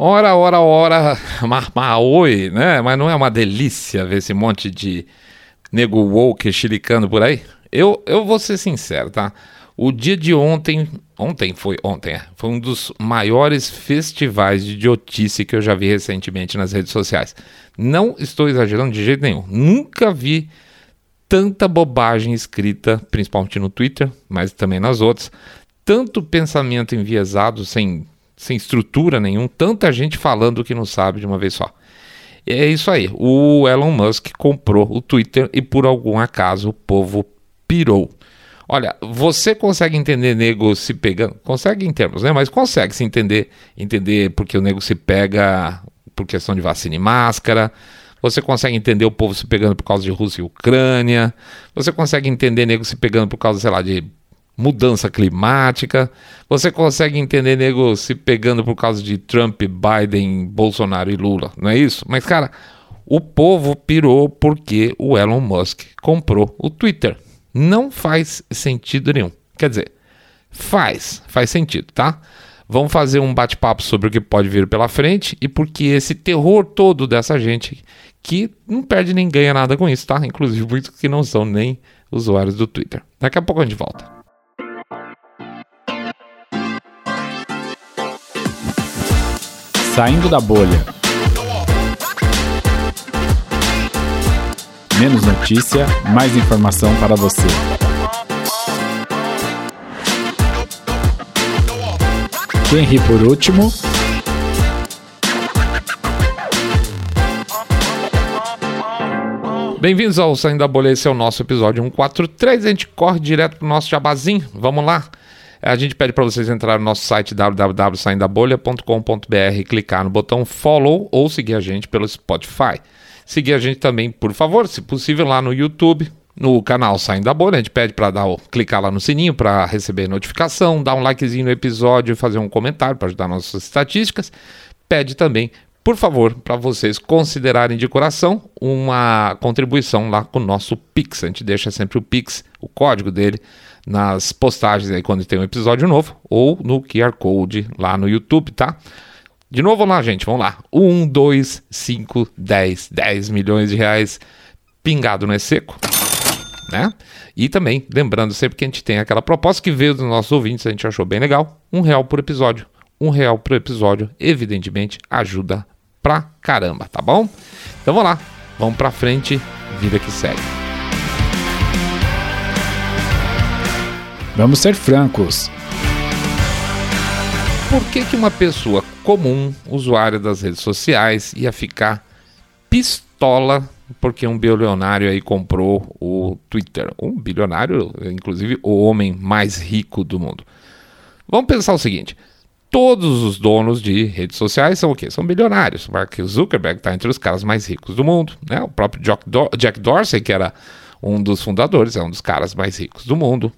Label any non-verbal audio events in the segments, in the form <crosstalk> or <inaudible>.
Ora, ora, ora, <laughs> oi, né? Mas não é uma delícia ver esse monte de nego woke chilicando por aí? Eu, eu vou ser sincero, tá? O dia de ontem, ontem foi, ontem, é, foi um dos maiores festivais de idiotice que eu já vi recentemente nas redes sociais. Não estou exagerando de jeito nenhum. Nunca vi tanta bobagem escrita, principalmente no Twitter, mas também nas outras. Tanto pensamento enviesado, sem sem estrutura nenhum, tanta gente falando que não sabe de uma vez só. É isso aí. O Elon Musk comprou o Twitter e por algum acaso o povo pirou. Olha, você consegue entender nego se pegando? Consegue em termos, né? Mas consegue se entender, entender porque o nego se pega por questão de vacina e máscara. Você consegue entender o povo se pegando por causa de Rússia e Ucrânia. Você consegue entender nego se pegando por causa, sei lá, de mudança climática. Você consegue entender nego se pegando por causa de Trump, Biden, Bolsonaro e Lula, não é isso? Mas, cara, o povo pirou porque o Elon Musk comprou o Twitter. Não faz sentido nenhum. Quer dizer, faz, faz sentido, tá? Vamos fazer um bate-papo sobre o que pode vir pela frente e porque esse terror todo dessa gente que não perde nem ganha nada com isso, tá? Inclusive muitos que não são nem usuários do Twitter. Daqui a pouco a gente volta. Saindo da bolha. Menos notícia, mais informação para você. Quem ri por último? Bem-vindos ao Saindo da Bolha, esse é o nosso episódio 143. A gente corre direto pro nosso jabazinho. Vamos lá. A gente pede para vocês entrar no nosso site www.saindabolha.com.br, clicar no botão follow ou seguir a gente pelo Spotify. Seguir a gente também, por favor, se possível, lá no YouTube, no canal Saindo da Bolha. A gente pede para dar, clicar lá no sininho para receber notificação, dar um likezinho no episódio, fazer um comentário para ajudar nossas estatísticas. Pede também por favor, para vocês considerarem de coração uma contribuição lá com o nosso Pix. A gente deixa sempre o Pix, o código dele, nas postagens aí quando tem um episódio novo ou no QR Code lá no YouTube, tá? De novo lá, gente, vamos lá. 1, 2, 5, 10, 10 milhões de reais pingado não é seco, né? E também, lembrando sempre que a gente tem aquela proposta que veio dos nossos ouvintes, a gente achou bem legal, um real por episódio. Um real por episódio, evidentemente, ajuda pra caramba, tá bom? Então vamos lá, vamos pra frente, vida que segue. Vamos ser francos. Por que, que uma pessoa comum, usuária das redes sociais, ia ficar pistola porque um bilionário aí comprou o Twitter? Um bilionário, inclusive o homem mais rico do mundo. Vamos pensar o seguinte: todos os donos de redes sociais são o quê? São bilionários. Mark Zuckerberg está entre os caras mais ricos do mundo. Né? O próprio Jack Dorsey, que era um dos fundadores, é um dos caras mais ricos do mundo.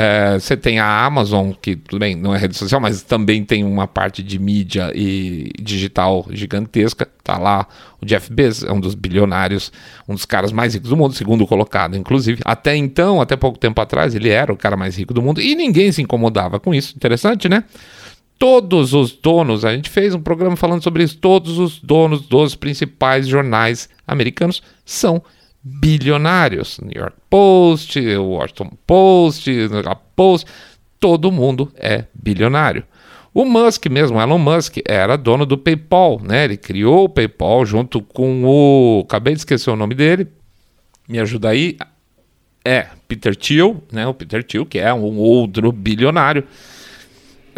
É, você tem a Amazon, que tudo bem, não é rede social, mas também tem uma parte de mídia e digital gigantesca. Tá lá o Jeff Bezos, é um dos bilionários, um dos caras mais ricos do mundo, segundo colocado, inclusive. Até então, até pouco tempo atrás, ele era o cara mais rico do mundo e ninguém se incomodava com isso. Interessante, né? todos os donos, a gente fez um programa falando sobre isso, todos os donos dos principais jornais americanos são bilionários. New York Post, Washington Post, Post, todo mundo é bilionário. O Musk mesmo, Elon Musk, era dono do PayPal, né? Ele criou o PayPal junto com o, acabei de esquecer o nome dele. Me ajuda aí. É Peter Thiel, né? O Peter Thiel, que é um outro bilionário.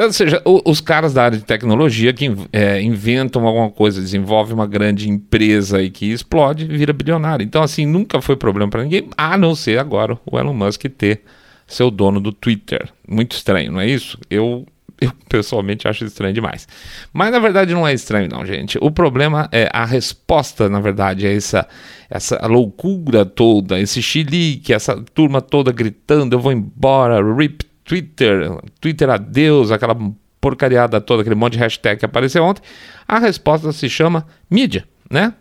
Ou seja, os caras da área de tecnologia que é, inventam alguma coisa, desenvolvem uma grande empresa e que explode, vira bilionário. Então, assim, nunca foi problema para ninguém, a não ser agora o Elon Musk ter seu dono do Twitter. Muito estranho, não é isso? Eu, eu <laughs> pessoalmente acho estranho demais. Mas na verdade não é estranho, não, gente. O problema é a resposta, na verdade, é essa, essa loucura toda, esse chilique, essa turma toda gritando: eu vou embora, rip Twitter, Twitter adeus, aquela porcariada toda, aquele monte de hashtag que apareceu ontem, a resposta se chama mídia, né?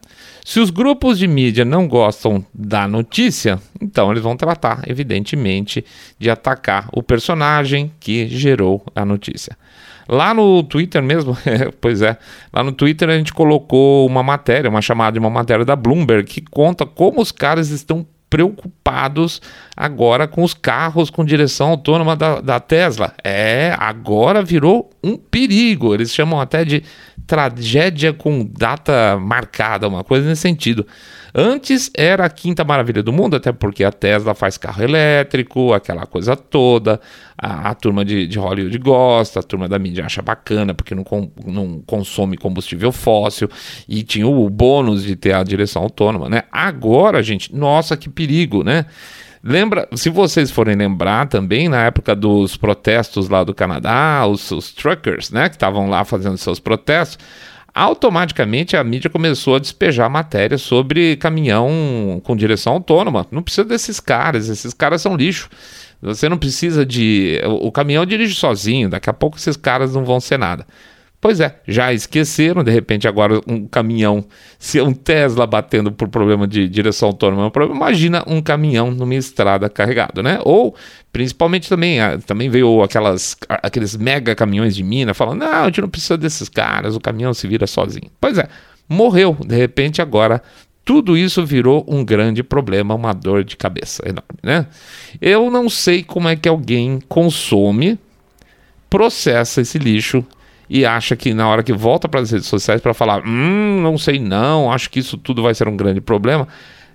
Se os grupos de mídia não gostam da notícia, então eles vão tratar, evidentemente, de atacar o personagem que gerou a notícia. Lá no Twitter mesmo, <laughs> pois é, lá no Twitter a gente colocou uma matéria, uma chamada de uma matéria da Bloomberg que conta como os caras estão preocupados agora com os carros com direção autônoma da, da Tesla. É, agora virou um perigo. Eles chamam até de tragédia com data marcada, uma coisa nesse sentido. Antes era a quinta maravilha do mundo, até porque a Tesla faz carro elétrico, aquela coisa toda. A, a turma de, de, Hollywood gosta, a turma da mídia acha bacana, porque não, com, não consome combustível fóssil. E tinha o bônus de ter a direção autônoma, né? Agora, gente, nossa, que perigo, né? Lembra, se vocês forem lembrar também, na época dos protestos lá do Canadá, os, os truckers, né, que estavam lá fazendo seus protestos, automaticamente a mídia começou a despejar matéria sobre caminhão com direção autônoma. Não precisa desses caras, esses caras são lixo. Você não precisa de. O caminhão dirige sozinho, daqui a pouco esses caras não vão ser nada. Pois é, já esqueceram, de repente agora um caminhão, se é um Tesla batendo por problema de direção autônoma, é imagina um caminhão numa estrada carregado, né? Ou, principalmente também, ah, também veio aquelas, aqueles mega caminhões de mina falando, não, a gente não precisa desses caras, o caminhão se vira sozinho. Pois é, morreu, de repente agora tudo isso virou um grande problema, uma dor de cabeça enorme, né? Eu não sei como é que alguém consome, processa esse lixo e acha que na hora que volta para as redes sociais para falar, hum, não sei não, acho que isso tudo vai ser um grande problema,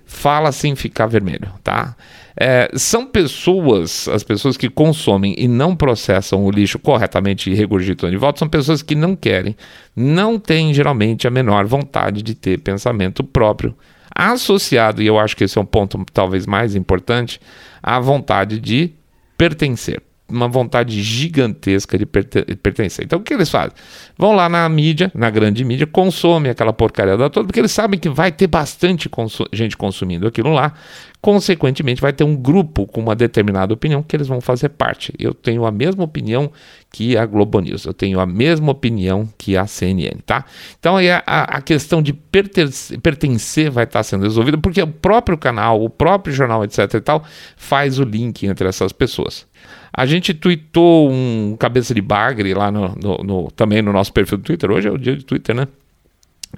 fala sem ficar vermelho, tá? É, são pessoas, as pessoas que consomem e não processam o lixo corretamente e regurgitam de volta, são pessoas que não querem, não têm geralmente a menor vontade de ter pensamento próprio, associado, e eu acho que esse é um ponto talvez mais importante, à vontade de pertencer uma vontade gigantesca de pertencer. Então o que eles fazem? Vão lá na mídia, na grande mídia, consomem aquela porcaria da toda, porque eles sabem que vai ter bastante consu gente consumindo aquilo lá. Consequentemente, vai ter um grupo com uma determinada opinião que eles vão fazer parte. Eu tenho a mesma opinião que a Globo News, eu tenho a mesma opinião que a CNN, tá? Então aí a, a questão de pertencer, pertencer vai estar sendo resolvida, porque o próprio canal, o próprio jornal, etc e tal, faz o link entre essas pessoas. A gente tweetou um cabeça de bagre lá no, no, no, também no nosso perfil do Twitter. Hoje é o dia de Twitter, né?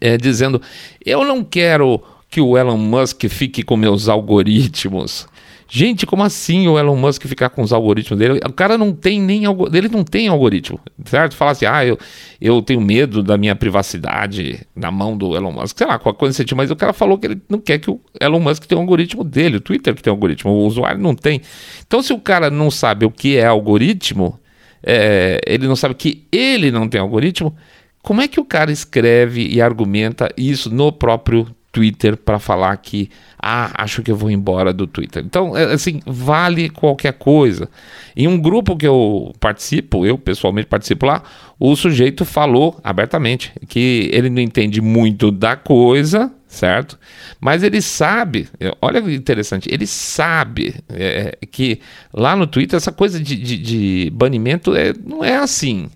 É, dizendo: Eu não quero que o Elon Musk fique com meus algoritmos. Gente, como assim o Elon Musk ficar com os algoritmos dele? O cara não tem nem ele não tem algoritmo, certo? Fala assim, ah, eu, eu tenho medo da minha privacidade na mão do Elon Musk, sei lá, qualquer coisa assim, mas o cara falou que ele não quer que o Elon Musk tenha um algoritmo dele, o Twitter que tem um algoritmo, o usuário não tem. Então, se o cara não sabe o que é algoritmo, é, ele não sabe que ele não tem algoritmo, como é que o cara escreve e argumenta isso no próprio Twitter para falar que ah, acho que eu vou embora do Twitter. Então, é, assim, vale qualquer coisa. Em um grupo que eu participo, eu pessoalmente participo lá, o sujeito falou abertamente que ele não entende muito da coisa, certo? Mas ele sabe, olha que interessante, ele sabe é, que lá no Twitter essa coisa de, de, de banimento é, não é assim.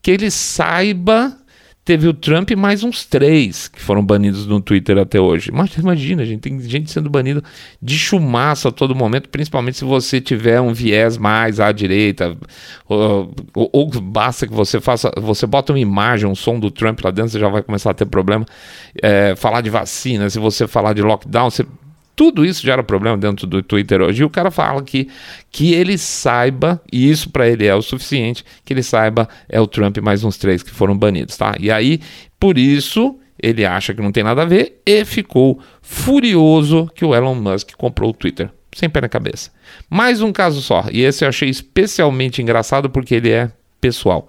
Que ele saiba teve o Trump e mais uns três que foram banidos no Twitter até hoje. Mas imagina, gente, tem gente sendo banido de chumaço a todo momento, principalmente se você tiver um viés mais à direita, ou, ou, ou, basta que você faça, você bota uma imagem, um som do Trump lá dentro, você já vai começar a ter problema. É, falar de vacina, se você falar de lockdown, você tudo isso gera problema dentro do Twitter hoje. E o cara fala que, que ele saiba, e isso para ele é o suficiente, que ele saiba é o Trump mais uns três que foram banidos, tá? E aí, por isso, ele acha que não tem nada a ver e ficou furioso que o Elon Musk comprou o Twitter. Sem pé na cabeça. Mais um caso só, e esse eu achei especialmente engraçado porque ele é pessoal.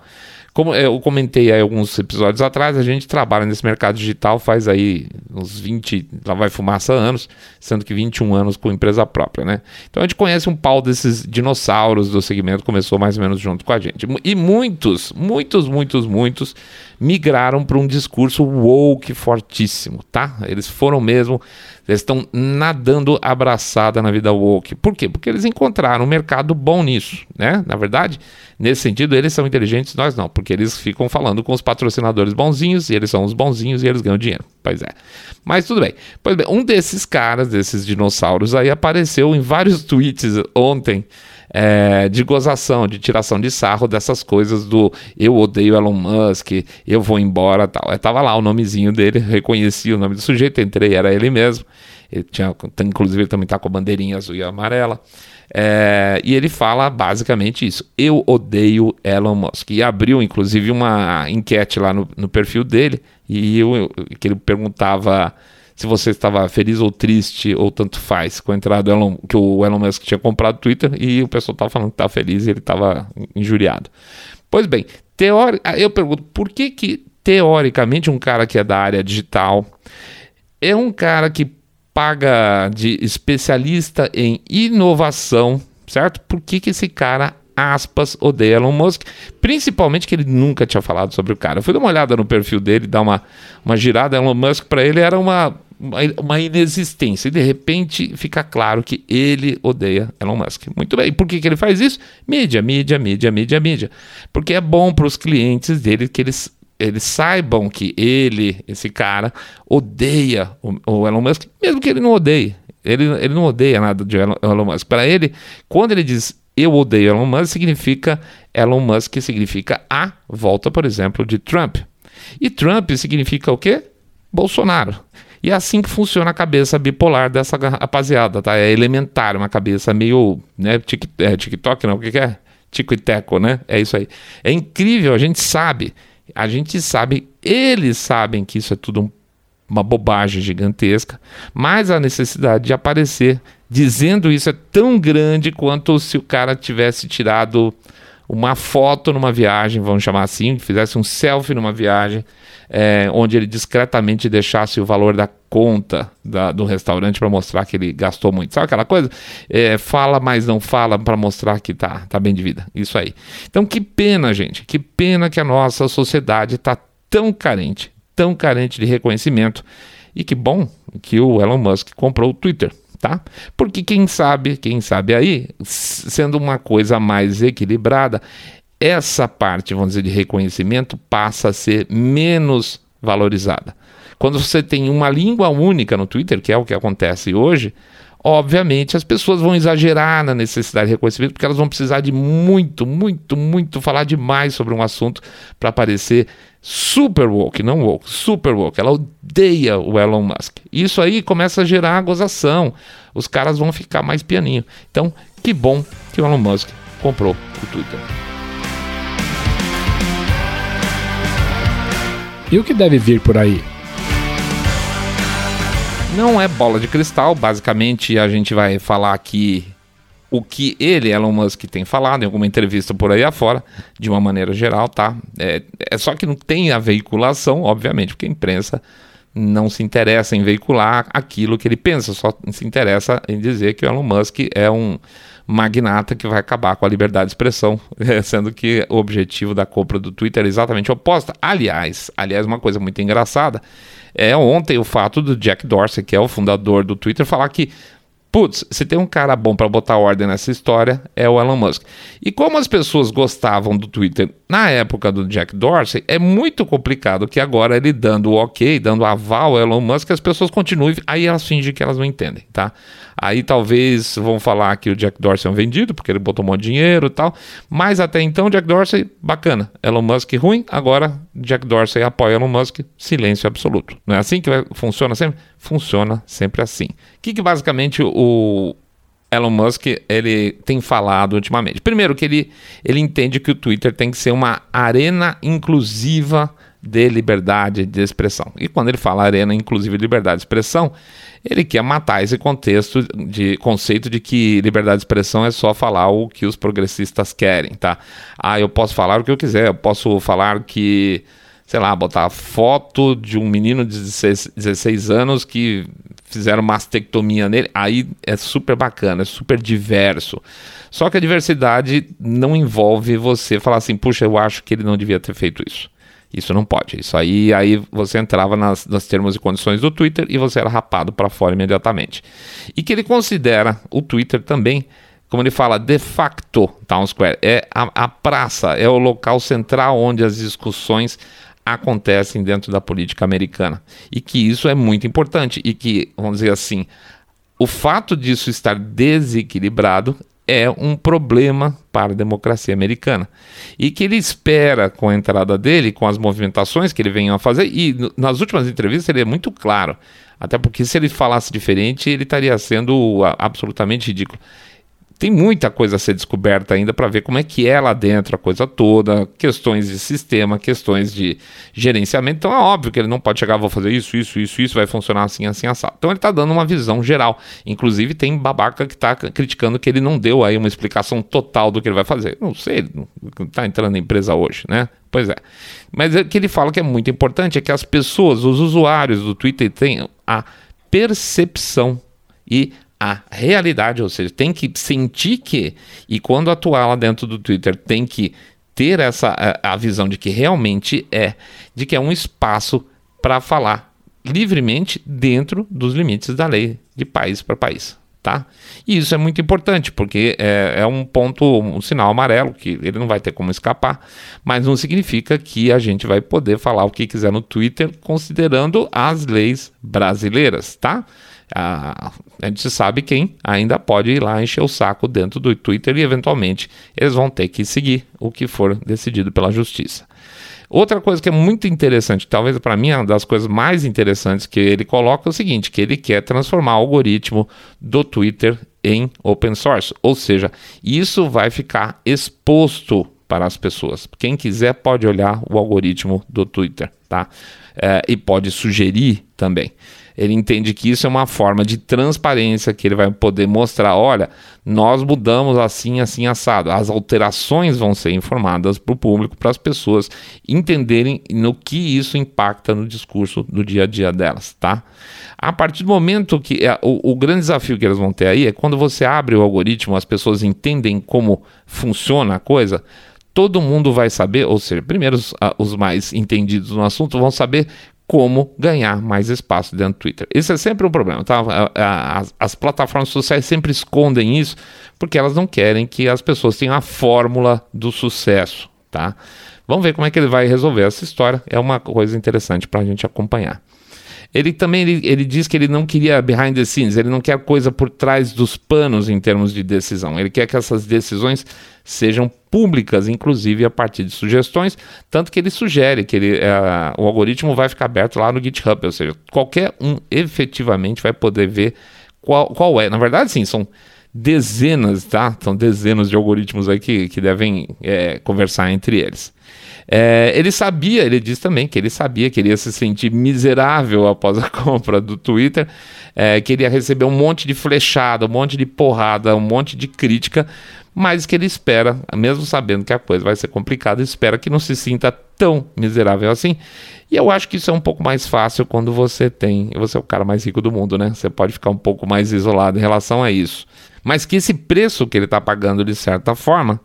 Como eu comentei aí alguns episódios atrás, a gente trabalha nesse mercado digital faz aí uns 20, lá vai fumaça anos, sendo que 21 anos com empresa própria, né? Então a gente conhece um pau desses dinossauros do segmento, começou mais ou menos junto com a gente. E muitos, muitos, muitos, muitos migraram para um discurso woke fortíssimo, tá? Eles foram mesmo, eles estão nadando abraçada na vida woke. Por quê? Porque eles encontraram um mercado bom nisso, né? Na verdade, nesse sentido, eles são inteligentes, nós não, porque eles ficam falando com os patrocinadores bonzinhos, e eles são os bonzinhos e eles ganham dinheiro. Pois é. Mas tudo bem. Pois bem, um desses caras, desses dinossauros aí, apareceu em vários <laughs> tweets ontem é, de gozação, de tiração de sarro dessas coisas do eu odeio Elon Musk, eu vou embora tal. Eu tava lá o nomezinho dele, reconheci o nome do sujeito, entrei, era ele mesmo. Ele tinha, inclusive, ele também tá com a bandeirinha azul e amarela. É, e ele fala basicamente isso. Eu odeio Elon Musk. E abriu, inclusive, uma enquete lá no, no perfil dele, e eu, que ele perguntava se você estava feliz ou triste, ou tanto faz, com a entrada do Elon, que o Elon Musk tinha comprado o Twitter, e o pessoal estava falando que estava feliz e ele estava injuriado. Pois bem, teori... eu pergunto, por que que, teoricamente, um cara que é da área digital é um cara que paga de especialista em inovação, certo? Por que, que esse cara, aspas, odeia Elon Musk? Principalmente que ele nunca tinha falado sobre o cara. Eu fui dar uma olhada no perfil dele, dar uma, uma girada. Elon Musk, para ele, era uma, uma inexistência. E de repente fica claro que ele odeia Elon Musk. Muito bem. Por que, que ele faz isso? Mídia, mídia, mídia, mídia, mídia. Porque é bom para os clientes dele que eles eles saibam que ele, esse cara, odeia o, o, Elon Musk, mesmo que ele não odeie. Ele, ele não odeia nada de Elon, Elon Musk. Para ele, quando ele diz eu odeio Elon Musk, significa Elon Musk significa a volta, por exemplo, de Trump. E Trump significa o quê? Bolsonaro. E é assim que funciona a cabeça bipolar dessa rapaziada, tá? É elementar, uma cabeça meio, né, tic, é, TikTok, não, o que, que é? Tico e teco, né? É isso aí. É incrível, a gente sabe a gente sabe, eles sabem que isso é tudo um, uma bobagem gigantesca, mas a necessidade de aparecer dizendo isso é tão grande quanto se o cara tivesse tirado uma foto numa viagem, vamos chamar assim, fizesse um selfie numa viagem, é, onde ele discretamente deixasse o valor da conta da, do restaurante para mostrar que ele gastou muito. Sabe aquela coisa? É, fala, mas não fala para mostrar que tá, tá bem de vida. Isso aí. Então, que pena, gente. Que pena que a nossa sociedade está tão carente, tão carente de reconhecimento. E que bom que o Elon Musk comprou o Twitter tá? Porque quem sabe, quem sabe aí, sendo uma coisa mais equilibrada, essa parte, vamos dizer, de reconhecimento passa a ser menos valorizada. Quando você tem uma língua única no Twitter, que é o que acontece hoje, obviamente as pessoas vão exagerar na necessidade de reconhecimento, porque elas vão precisar de muito, muito, muito falar demais sobre um assunto para parecer super woke, não woke, super woke. Ela odeia o Elon Musk. Isso aí começa a gerar gozação. Os caras vão ficar mais pianinho. Então, que bom que o Elon Musk comprou o Twitter. E o que deve vir por aí? Não é bola de cristal, basicamente a gente vai falar aqui o que ele, Elon Musk, tem falado em alguma entrevista por aí afora, de uma maneira geral, tá? É, é só que não tem a veiculação, obviamente, porque a imprensa não se interessa em veicular aquilo que ele pensa, só se interessa em dizer que o Elon Musk é um magnata que vai acabar com a liberdade de expressão, <laughs> sendo que o objetivo da compra do Twitter é exatamente oposta. Aliás, aliás, uma coisa muito engraçada é ontem o fato do Jack Dorsey, que é o fundador do Twitter, falar que putz, se tem um cara bom para botar ordem nessa história, é o Elon Musk. E como as pessoas gostavam do Twitter na época do Jack Dorsey, é muito complicado que agora ele dando o ok, dando aval ao Elon Musk, as pessoas continuem, aí elas fingem que elas não entendem, tá? Aí talvez vão falar que o Jack Dorsey é um vendido, porque ele botou um monte de dinheiro e tal. Mas até então, Jack Dorsey, bacana. Elon Musk ruim, agora Jack Dorsey apoia Elon Musk, silêncio absoluto. Não é assim que funciona sempre? Funciona sempre assim. O que, que basicamente o Elon Musk ele tem falado ultimamente? Primeiro que ele, ele entende que o Twitter tem que ser uma arena inclusiva de liberdade de expressão. E quando ele fala arena inclusive liberdade de expressão, ele quer matar esse contexto de conceito de que liberdade de expressão é só falar o que os progressistas querem, tá? Ah, eu posso falar o que eu quiser, eu posso falar que, sei lá, botar foto de um menino de 16, 16 anos que fizeram mastectomia nele, aí é super bacana, é super diverso. Só que a diversidade não envolve você falar assim, puxa, eu acho que ele não devia ter feito isso. Isso não pode. Isso aí, aí você entrava nas, nas termos e condições do Twitter e você era rapado para fora imediatamente. E que ele considera o Twitter também, como ele fala, de facto Town Square. É a, a praça, é o local central onde as discussões acontecem dentro da política americana. E que isso é muito importante. E que, vamos dizer assim, o fato disso estar desequilibrado é um problema para a democracia americana. E que ele espera, com a entrada dele, com as movimentações que ele vem a fazer, e nas últimas entrevistas ele é muito claro, até porque se ele falasse diferente, ele estaria sendo absolutamente ridículo tem muita coisa a ser descoberta ainda para ver como é que é lá dentro a coisa toda, questões de sistema, questões de gerenciamento. Então é óbvio que ele não pode chegar, vou fazer isso, isso, isso, isso, vai funcionar assim, assim, assado. Então ele está dando uma visão geral. Inclusive tem babaca que está criticando que ele não deu aí uma explicação total do que ele vai fazer. Não sei, está entrando na empresa hoje, né? Pois é. Mas o que ele fala que é muito importante é que as pessoas, os usuários do Twitter tenham a percepção e a realidade, ou seja, tem que sentir que, e quando atuar lá dentro do Twitter, tem que ter essa a, a visão de que realmente é, de que é um espaço para falar livremente dentro dos limites da lei de país para país. Tá? E isso é muito importante, porque é, é, um ponto, um sinal amarelo, que ele não vai ter como escapar, mas não significa que a gente vai poder falar o que quiser no Twitter, considerando as leis brasileiras, tá? A, a gente sabe quem ainda pode ir lá encher o saco dentro do Twitter e eventualmente eles vão ter que seguir o que for decidido pela justiça. Outra coisa que é muito interessante, talvez para mim uma das coisas mais interessantes que ele coloca é o seguinte, que ele quer transformar o algoritmo do Twitter em open source, ou seja, isso vai ficar exposto para as pessoas. Quem quiser pode olhar o algoritmo do Twitter, tá? É, e pode sugerir também ele entende que isso é uma forma de transparência que ele vai poder mostrar: olha, nós mudamos assim, assim, assado. As alterações vão ser informadas para o público, para as pessoas entenderem no que isso impacta no discurso do dia a dia delas, tá? A partir do momento que é, o, o grande desafio que eles vão ter aí é quando você abre o algoritmo, as pessoas entendem como funciona a coisa todo mundo vai saber, ou seja, primeiro os, os, mais entendidos no assunto vão saber como ganhar mais espaço dentro do Twitter. Isso é sempre um problema, tá? As, as, plataformas sociais sempre escondem isso porque elas não querem que as pessoas tenham a fórmula do sucesso, tá? Vamos ver como é que ele vai resolver essa história. É uma coisa interessante para a gente acompanhar. Ele também ele, ele diz que ele não queria behind the scenes, ele não quer coisa por trás dos panos em termos de decisão. Ele quer que essas decisões sejam públicas, inclusive a partir de sugestões, tanto que ele sugere que ele, é, o algoritmo vai ficar aberto lá no GitHub, ou seja, qualquer um efetivamente vai poder ver qual, qual é. Na verdade, sim, são dezenas, tá? São dezenas de algoritmos aí que, que devem é, conversar entre eles. É, ele sabia, ele diz também que ele sabia que ele ia se sentir miserável após a <laughs> compra do Twitter, é, que ele ia receber um monte de flechada, um monte de porrada, um monte de crítica, mas que ele espera, mesmo sabendo que a coisa vai ser complicada, espera que não se sinta tão miserável assim. E eu acho que isso é um pouco mais fácil quando você tem, você é o cara mais rico do mundo, né? Você pode ficar um pouco mais isolado em relação a isso. Mas que esse preço que ele está pagando de certa forma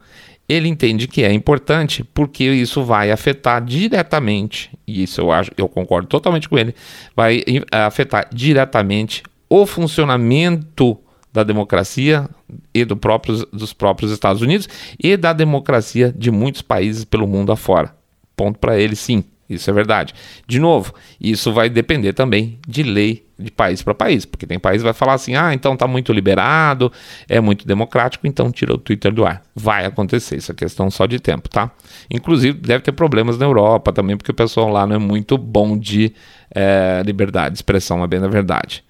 ele entende que é importante porque isso vai afetar diretamente, e isso eu acho, eu concordo totalmente com ele, vai afetar diretamente o funcionamento da democracia e do próprios, dos próprios Estados Unidos e da democracia de muitos países pelo mundo afora. Ponto para ele, sim. Isso é verdade. De novo, isso vai depender também de lei de país para país, porque tem país que vai falar assim: ah, então tá muito liberado, é muito democrático, então tira o Twitter do ar. Vai acontecer, isso é questão só de tempo, tá? Inclusive, deve ter problemas na Europa também, porque o pessoal lá não é muito bom de é, liberdade de expressão, é bem na verdade.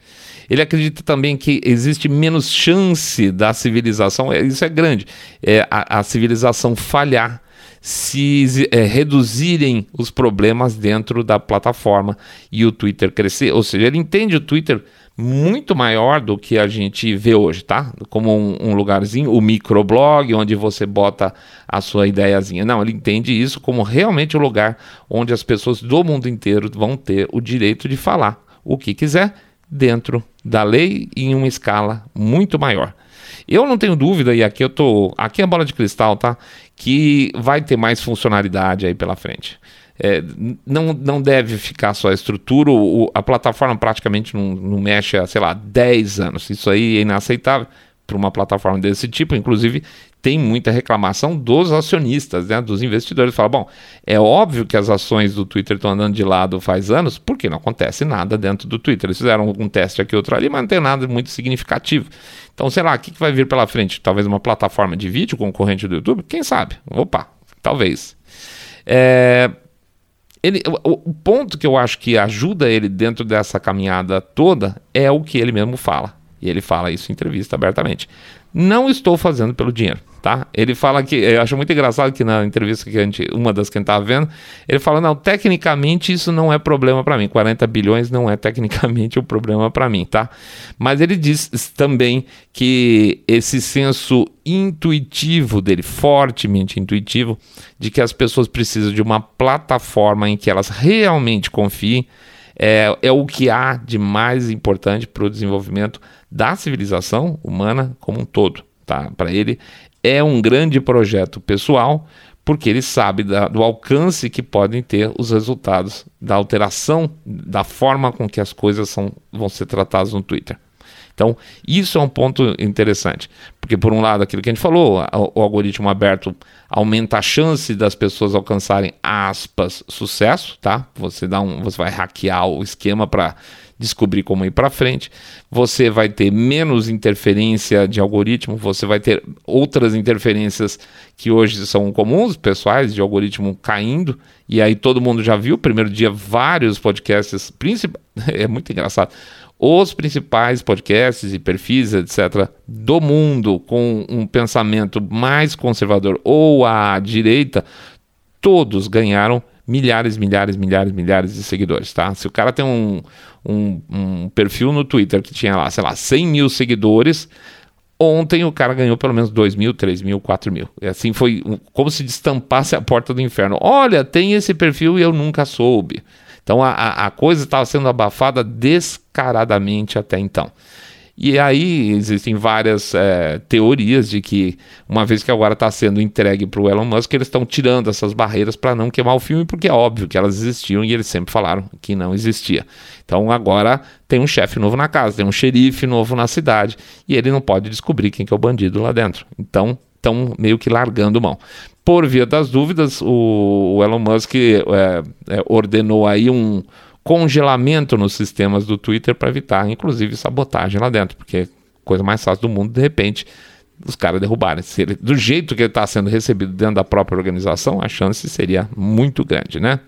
Ele acredita também que existe menos chance da civilização, é, isso é grande, é, a, a civilização falhar se é, reduzirem os problemas dentro da plataforma e o Twitter crescer. Ou seja, ele entende o Twitter muito maior do que a gente vê hoje, tá? Como um, um, lugarzinho, o microblog, onde você bota a sua ideiazinha. Não, ele entende isso como realmente o um lugar onde as pessoas do mundo inteiro vão ter o direito de falar o que quiser dentro da lei em uma escala muito maior. Eu não tenho dúvida, e aqui eu tô. Aqui é a bola de cristal, tá? Que vai ter mais funcionalidade aí pela frente. É, não, não deve ficar só a estrutura, o, a plataforma praticamente não, não mexe há, sei lá, 10 anos. Isso aí é inaceitável para uma plataforma desse tipo. Inclusive, tem muita reclamação dos acionistas, né, dos investidores. Fala, bom, é óbvio que as ações do Twitter estão andando de lado faz anos, porque não acontece nada dentro do Twitter. Eles fizeram algum teste aqui, outro ali, mas não tem nada muito significativo. Então, sei lá, o que, que vai vir pela frente? Talvez uma plataforma de vídeo concorrente do YouTube? Quem sabe? Opa, talvez. É, ele, o, o ponto que eu acho que ajuda ele dentro dessa caminhada toda é o que ele mesmo fala. E ele fala isso em entrevista abertamente. Não estou fazendo pelo dinheiro tá? Ele fala que, eu acho muito engraçado que na entrevista que a gente, uma das que a gente tava vendo, ele fala, não, tecnicamente isso não é problema para mim, 40 bilhões não é tecnicamente um problema para mim, tá? Mas ele diz também que esse senso intuitivo dele, fortemente intuitivo, de que as pessoas precisam de uma plataforma em que elas realmente confiem, é, é o que há de mais importante para o desenvolvimento da civilização humana como um todo. Tá? Para ele, é um grande projeto pessoal, porque ele sabe da, do alcance que podem ter os resultados da alteração da forma com que as coisas são, vão ser tratadas no Twitter. Então, isso é um ponto interessante, porque por um lado, aquilo que a gente falou, o, algoritmo aberto aumenta a chance das pessoas alcançarem aspas sucesso, tá? Você dá um, você vai hackear o esquema para descobrir como ir para frente. Você vai ter menos interferência de algoritmo, você vai ter outras interferências que hoje são comuns, pessoais, de algoritmo caindo. E aí todo mundo já viu, primeiro dia, vários podcasts, <laughs> é muito engraçado. Os principais podcasts e perfis, etc., do mundo com um pensamento mais conservador ou à direita, todos ganharam milhares, milhares, milhares, milhares de seguidores, tá? Se o cara tem um, um, um, perfil no Twitter que tinha lá, sei lá, 100 mil seguidores, ontem o cara ganhou pelo menos 2 mil, 3 mil, 4 mil. E assim foi como se destampasse a porta do inferno. Olha, tem esse perfil e eu nunca soube. Então a, a coisa estava sendo abafada descaradamente até então. E aí existem várias é, teorias de que, uma vez que agora está sendo entregue para o Elon Musk, eles estão tirando essas barreiras para não queimar o filme, porque é óbvio que elas existiam e eles sempre falaram que não existia. Então agora tem um chefe novo na casa, tem um xerife novo na cidade, e ele não pode descobrir quem que é o bandido lá dentro. Então estão meio que largando mão. Por via das dúvidas, o, o Elon Musk é, é, ordenou aí um congelamento nos sistemas do Twitter para evitar, inclusive, sabotagem lá dentro, porque é coisa mais fácil do mundo, de repente, os caras derrubarem. Se ele, do jeito que ele está sendo recebido dentro da própria organização, a chance seria muito grande, né?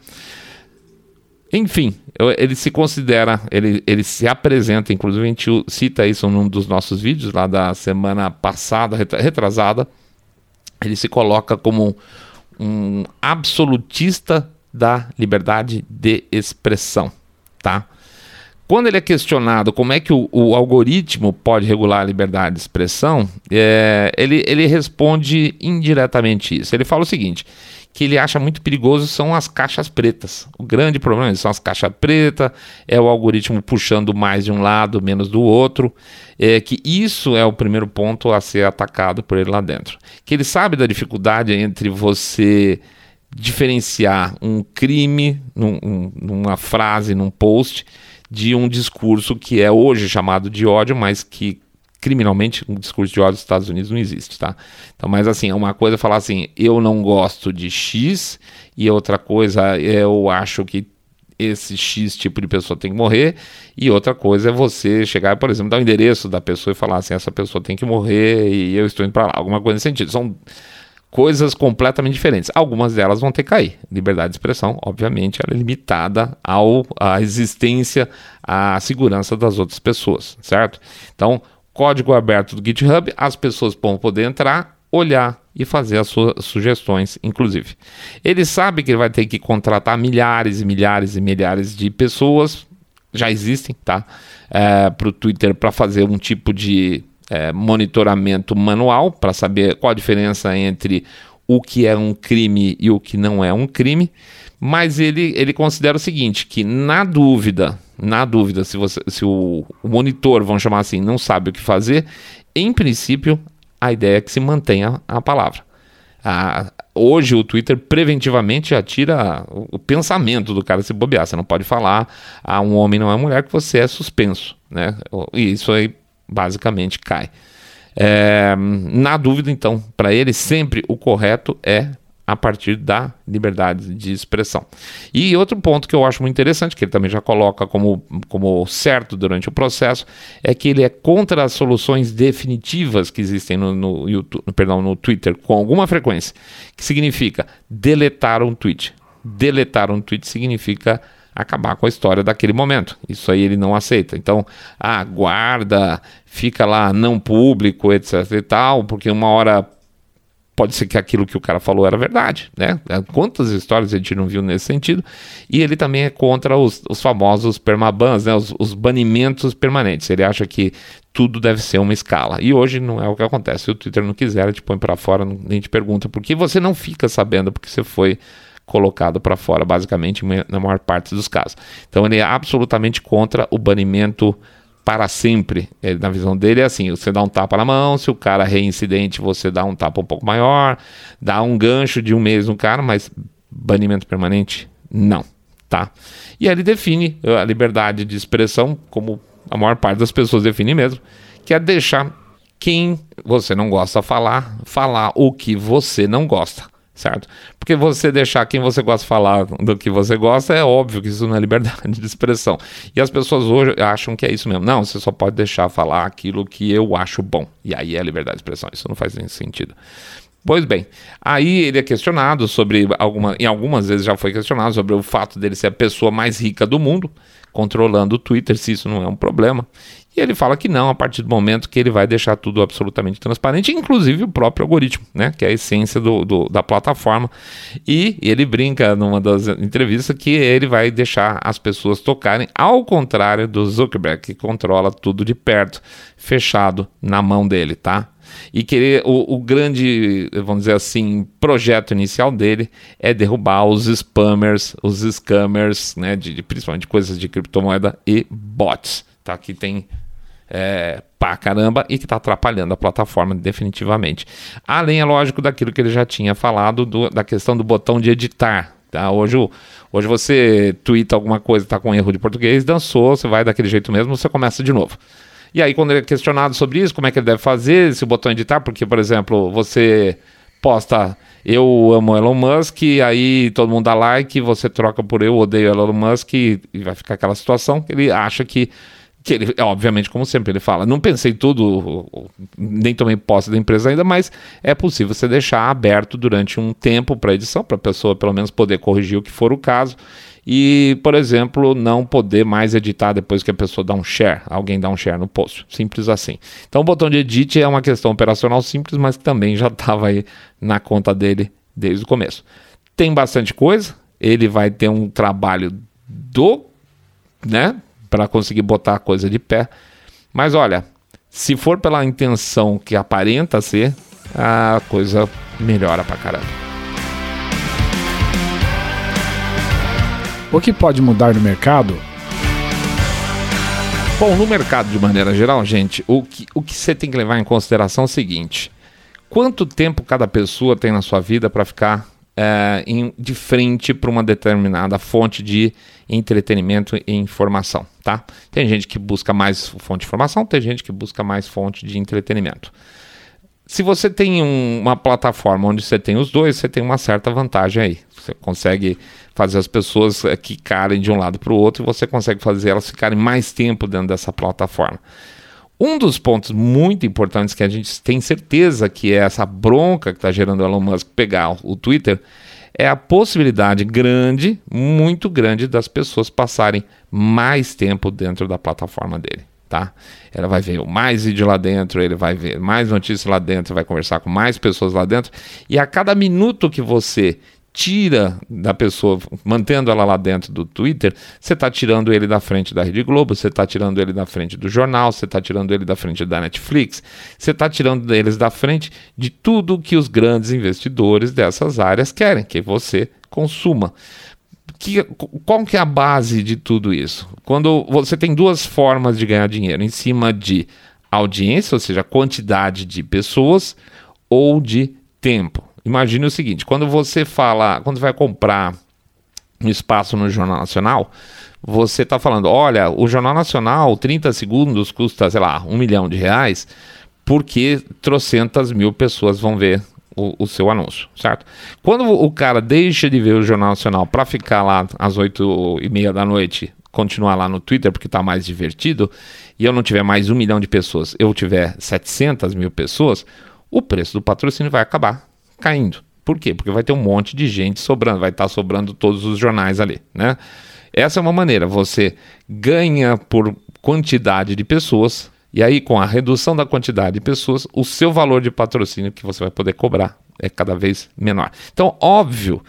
Enfim, ele se considera, ele, ele se apresenta, inclusive a gente cita isso num dos nossos vídeos lá da semana passada, retrasada. Ele se coloca como um absolutista da liberdade de expressão, tá? Quando ele é questionado como é que o, o algoritmo pode regular a liberdade de expressão, é, ele, ele responde indiretamente isso. Ele fala o seguinte: que ele acha muito perigoso são as caixas pretas. O grande problema são as caixas pretas, é o algoritmo puxando mais de um lado, menos do outro. É que isso é o primeiro ponto a ser atacado por ele lá dentro. Que ele sabe da dificuldade entre você diferenciar um crime num, um, numa frase, num post, de um discurso que é hoje chamado de ódio, mas que criminalmente um discurso de ódio nos Estados Unidos não existe, tá? Então, mas assim, é uma coisa falar assim, eu não gosto de X, e outra coisa, eu acho que esse X tipo de pessoa tem que morrer, e outra coisa é você chegar, por exemplo, dar o endereço da pessoa e falar assim, essa pessoa tem que morrer e eu estou indo para lá, alguma coisa nesse sentido. São coisas completamente diferentes. Algumas delas vão ter que cair. Liberdade de expressão, obviamente, ela é limitada ao, à existência, à segurança das outras pessoas, certo? Então, código aberto do GitHub, as pessoas vão poder entrar, olhar e fazer as suas sugestões, inclusive. Ele sabe que ele vai ter que contratar milhares e milhares e milhares de pessoas, já existem, tá? É, para o Twitter para fazer um tipo de é, monitoramento manual para saber qual a diferença entre o que é um crime e o que não é um crime, mas ele, ele considera o seguinte, que na dúvida, na dúvida, se, você, se o, o monitor, vamos chamar assim, não sabe o que fazer, em princípio, a ideia é que se mantenha a palavra. Ah, hoje o Twitter preventivamente já tira o pensamento do cara se bobear. Você não pode falar a um homem não é mulher que você é suspenso, né? E isso aí basicamente cai. É, na dúvida, então, para ele sempre o correto é a partir da liberdade de expressão. E outro ponto que eu acho muito interessante, que ele também já coloca como, como certo durante o processo, é que ele é contra as soluções definitivas que existem no, no, YouTube, perdão, no Twitter com alguma frequência, que significa deletar um tweet. Deletar um tweet significa acabar com a história daquele momento. Isso aí ele não aceita. Então, ah, guarda, fica lá não público, etc e tal, porque uma hora pode ser que aquilo que o cara falou era verdade, né? Quantas histórias a gente não viu nesse sentido? E ele também é contra os, os famosos permabans, né? Os, os, banimentos permanentes. Ele acha que tudo deve ser uma escala. E hoje não é o que acontece. Se o Twitter não quiser, ele te põe para fora, nem te pergunta por que você não fica sabendo porque você foi colocado para fora, basicamente, na maior parte dos casos. Então ele é absolutamente contra o banimento para sempre. Ele, na visão dele é assim: você dá um tapa na mão, se o cara é reincidente, você dá um tapa um pouco maior, dá um gancho de um mês no cara, mas banimento permanente, não. Tá? E ele define a liberdade de expressão, como a maior parte das pessoas define mesmo, que é deixar quem você não gosta falar, falar o que você não gosta certo? Porque você deixar quem você gosta falar do que você gosta, é óbvio que isso não é liberdade <laughs> de expressão. E as pessoas hoje acham que é isso mesmo. Não, você só pode deixar falar aquilo que eu acho bom. E aí é liberdade de expressão. Isso não faz nenhum sentido. Pois bem, aí ele é questionado sobre alguma, em algumas vezes já foi questionado sobre o fato dele ser a pessoa mais rica do mundo, controlando o Twitter, se isso não é um problema. E ele fala que não, a partir do momento que ele vai deixar tudo absolutamente transparente, inclusive o próprio algoritmo, né? Que é a essência do, do, da plataforma. E ele brinca numa das entrevistas que ele vai deixar as pessoas tocarem, ao contrário do Zuckerberg, que controla tudo de perto, fechado na mão dele, tá? E querer o, o, grande, vamos dizer assim, projeto inicial dele é derrubar os spammers, os scammers, né, de, de principalmente coisas de criptomoeda e bots, tá? Que tem é, pra caramba e que está atrapalhando a plataforma definitivamente. Além, é lógico, daquilo que ele já tinha falado do, da questão do botão de editar. Tá? Hoje, hoje você twitta alguma coisa, está com erro de português, dançou, você vai daquele jeito mesmo, você começa de novo. E aí, quando ele é questionado sobre isso, como é que ele deve fazer, esse botão editar, porque, por exemplo, você posta eu amo Elon Musk, e aí todo mundo dá like, você troca por eu odeio Elon Musk, e vai ficar aquela situação que ele acha que que ele, obviamente, como sempre, ele fala, não pensei tudo, nem tomei posse da empresa ainda, mas é possível você deixar aberto durante um tempo para edição, para a pessoa pelo menos poder corrigir o que for o caso. E, por exemplo, não poder mais editar depois que a pessoa dá um share, alguém dá um share no post. Simples assim. Então, o botão de edit é uma questão operacional simples, mas que também já estava aí na conta dele desde o começo. Tem bastante coisa, ele vai ter um trabalho do, né, para conseguir botar a coisa de pé. Mas olha, se for pela intenção que aparenta ser, a coisa melhora pra caramba. O que pode mudar no mercado? Bom, no mercado de maneira geral, gente, o que, o que você tem que levar em consideração é o seguinte: quanto tempo cada pessoa tem na sua vida para ficar é, em, de frente para uma determinada fonte de entretenimento e informação, tá? Tem gente que busca mais fonte de informação, tem gente que busca mais fonte de entretenimento. Se você tem um, uma plataforma onde você tem os dois, você tem uma certa vantagem aí. Você consegue fazer as pessoas é, quicarem de um lado para o outro e você consegue fazer elas ficarem mais tempo dentro dessa plataforma. Um dos pontos muito importantes que a gente tem certeza que é essa bronca que está gerando o Elon Musk pegar o Twitter é a possibilidade grande, muito grande, das pessoas passarem mais tempo dentro da plataforma dele. Tá? Ela vai ver mais vídeo lá dentro, ele vai ver mais notícias lá dentro, vai conversar com mais pessoas lá dentro, e a cada minuto que você tira da pessoa, mantendo ela lá dentro do Twitter, você está tirando ele da frente da Rede Globo, você está tirando ele da frente do jornal, você está tirando ele da frente da Netflix, você está tirando eles da frente de tudo que os grandes investidores dessas áreas querem que você consuma. Que, qual que é a base de tudo isso? Quando você tem duas formas de ganhar dinheiro, em cima de audiência, ou seja, quantidade de pessoas, ou de tempo. Imagine o seguinte: quando você fala, quando vai comprar um espaço no Jornal Nacional, você está falando: olha, o Jornal Nacional, 30 segundos custa, sei lá, um milhão de reais. porque trocentas mil pessoas vão ver o, o, seu anúncio, certo? Quando o cara deixa de ver o Jornal Nacional para ficar lá às oito e meia da noite, continuar lá no Twitter porque está mais divertido, e eu não tiver mais um milhão de pessoas, eu tiver 700 mil pessoas, o preço do patrocínio vai acabar caindo. Por quê? Porque vai ter um monte de gente sobrando, vai estar tá sobrando todos os jornais ali, né? Essa é uma maneira, você ganha por quantidade de pessoas, e aí com a redução da quantidade de pessoas, o seu valor de patrocínio que você vai poder cobrar é cada vez menor. Então, óbvio,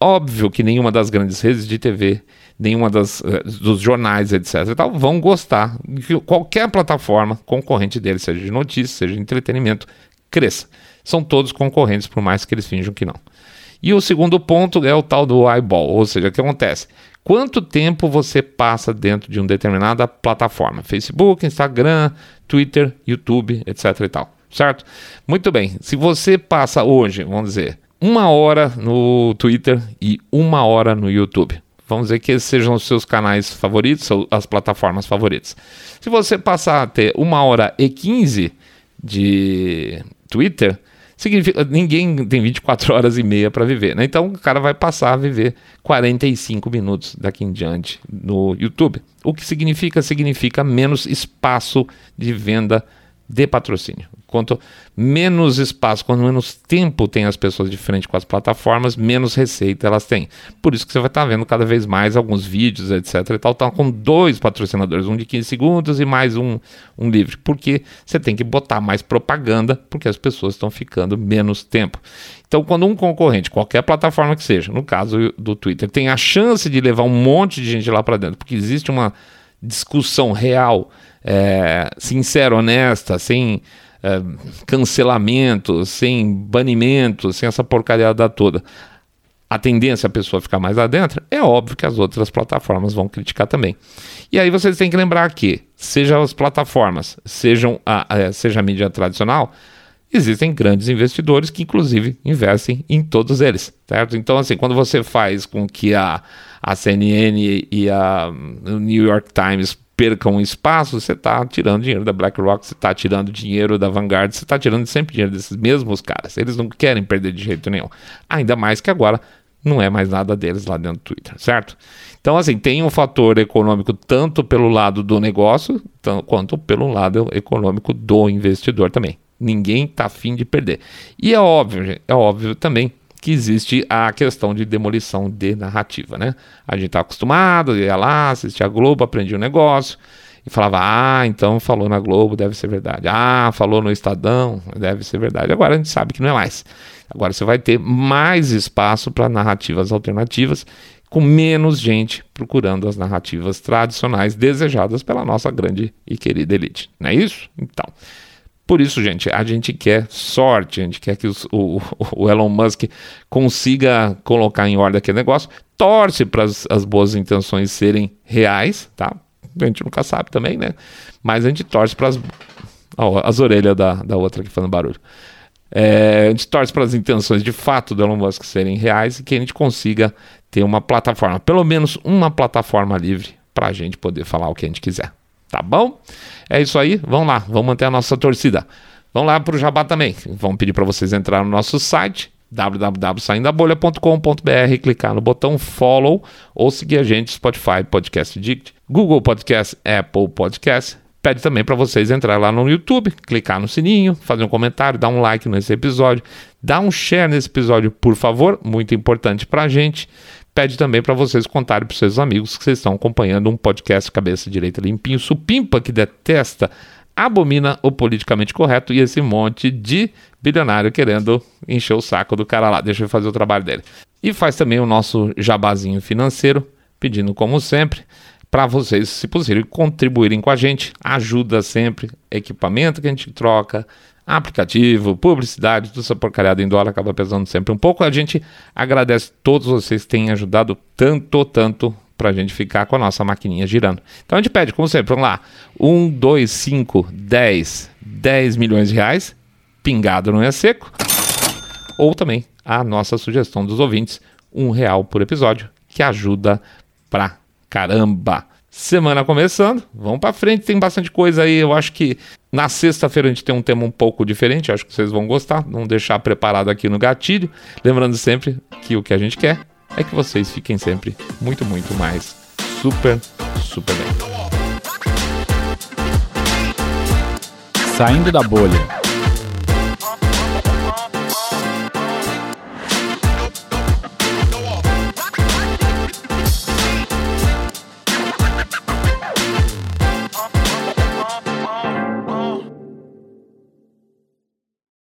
óbvio que nenhuma das grandes redes de TV, nenhuma das, uh, dos jornais, etc. Tal, vão gostar que qualquer plataforma concorrente deles, seja de notícias, seja de entretenimento, cresça. São todos concorrentes, por mais que eles finjam que não. E o segundo ponto é o tal do eyeball, ou seja, o que acontece? Quanto tempo você passa dentro de uma determinada plataforma? Facebook, Instagram, Twitter, YouTube, etc e tal, certo? Muito bem, se você passa hoje, vamos dizer, uma hora no Twitter e uma hora no YouTube, vamos dizer que esses sejam os seus canais favoritos, as plataformas favoritas. Se você passar a ter uma hora e 15 de Twitter, significa ninguém tem 24 horas e meia para viver, né? Então o cara vai passar a viver 45 minutos daqui em diante no YouTube. O que significa? Significa menos espaço de venda de patrocínio. Quanto menos espaço, quanto menos tempo tem as pessoas de frente com as plataformas, menos receita elas têm. Por isso que você vai estar vendo cada vez mais alguns vídeos, etc. e tal, tá com dois patrocinadores, um de 15 segundos e mais um, um livre. Porque você tem que botar mais propaganda, porque as pessoas estão ficando menos tempo. Então, quando um concorrente, qualquer plataforma que seja, no caso do Twitter, tem a chance de levar um monte de gente lá para dentro, porque existe uma discussão real, é, sincera, honesta, sem é, cancelamento, sem banimento, sem essa porcaria da toda, a tendência é a pessoa ficar mais lá dentro, é óbvio que as outras plataformas vão criticar também. E aí vocês têm que lembrar que, seja as plataformas, sejam a, a, seja a mídia tradicional, existem grandes investidores que, inclusive, investem em todos eles, certo? Então, assim, quando você faz com que a, a CNN e a o New York Times percam espaço, você está tirando dinheiro da BlackRock, você está tirando dinheiro da Vanguard, você está tirando sempre dinheiro desses mesmos caras. Eles não querem perder de jeito nenhum. Ainda mais que agora não é mais nada deles lá dentro do Twitter, certo? Então, assim, tem um fator econômico tanto pelo lado do negócio quanto pelo lado econômico do investidor também. Ninguém está afim de perder. E é óbvio, é óbvio também que existe a questão de demolição de narrativa, né? A gente está acostumado, ia lá, assistia a Globo, aprendia um negócio e falava, ah, então falou na Globo, deve ser verdade. Ah, falou no Estadão, deve ser verdade. Agora a gente sabe que não é mais. Agora você vai ter mais espaço para narrativas alternativas, com menos gente procurando as narrativas tradicionais desejadas pela nossa grande e querida elite. Não é isso? Então. Por isso, gente, a gente quer sorte, a gente quer que os, o, o, Elon Musk consiga colocar em ordem aquele negócio, torce para as boas intenções serem reais, tá? A gente nunca sabe também, né? Mas a gente torce para as. as orelhas da, da outra aqui fazendo barulho. É, a gente torce para as intenções de fato do Elon Musk serem reais e que a gente consiga ter uma plataforma, pelo menos uma plataforma livre, para a gente poder falar o que a gente quiser. Tá bom? É isso aí, vamos lá, vamos manter a nossa torcida. Vamos lá para o Jabá também. Vamos pedir para vocês entrar no nosso site www.saindabolha.com.br, clicar no botão follow ou seguir a gente Spotify, Podcast Dict, Google Podcast, Apple Podcast. Pede também para vocês entrar lá no YouTube, clicar no sininho, fazer um comentário, dar um like nesse episódio, dar um share nesse episódio, por favor, muito importante para a gente pede também para vocês contarem para seus amigos que vocês estão acompanhando um podcast cabeça direita limpinho, supimpa que detesta, abomina o politicamente correto e esse monte de bilionário querendo encher o saco do cara lá. Deixa eu fazer o trabalho dele. E faz também o nosso jabazinho financeiro, pedindo como sempre para vocês, se possível, contribuírem com a gente. Ajuda sempre, equipamento que a gente troca, aplicativo, publicidade, tudo essa porcaria em dólar acaba pesando sempre um pouco. A gente agradece todos vocês que têm ajudado tanto, tanto para a gente ficar com a nossa maquininha girando. Então a gente pede, como sempre, vamos lá, 1, 2, 5, 10, 10 milhões de reais, pingado não é seco, ou também a nossa sugestão dos ouvintes, um real por episódio, que ajuda pra caramba. Semana começando, vamos para frente, tem bastante coisa aí. Eu acho que Na sexta-feira a gente tem um tema um pouco diferente, acho que vocês vão gostar. Vamos deixar preparado aqui no gatilho. Lembrando sempre que o que a gente quer é que vocês fiquem sempre muito, muito mais super, super bem. Saindo da bolha.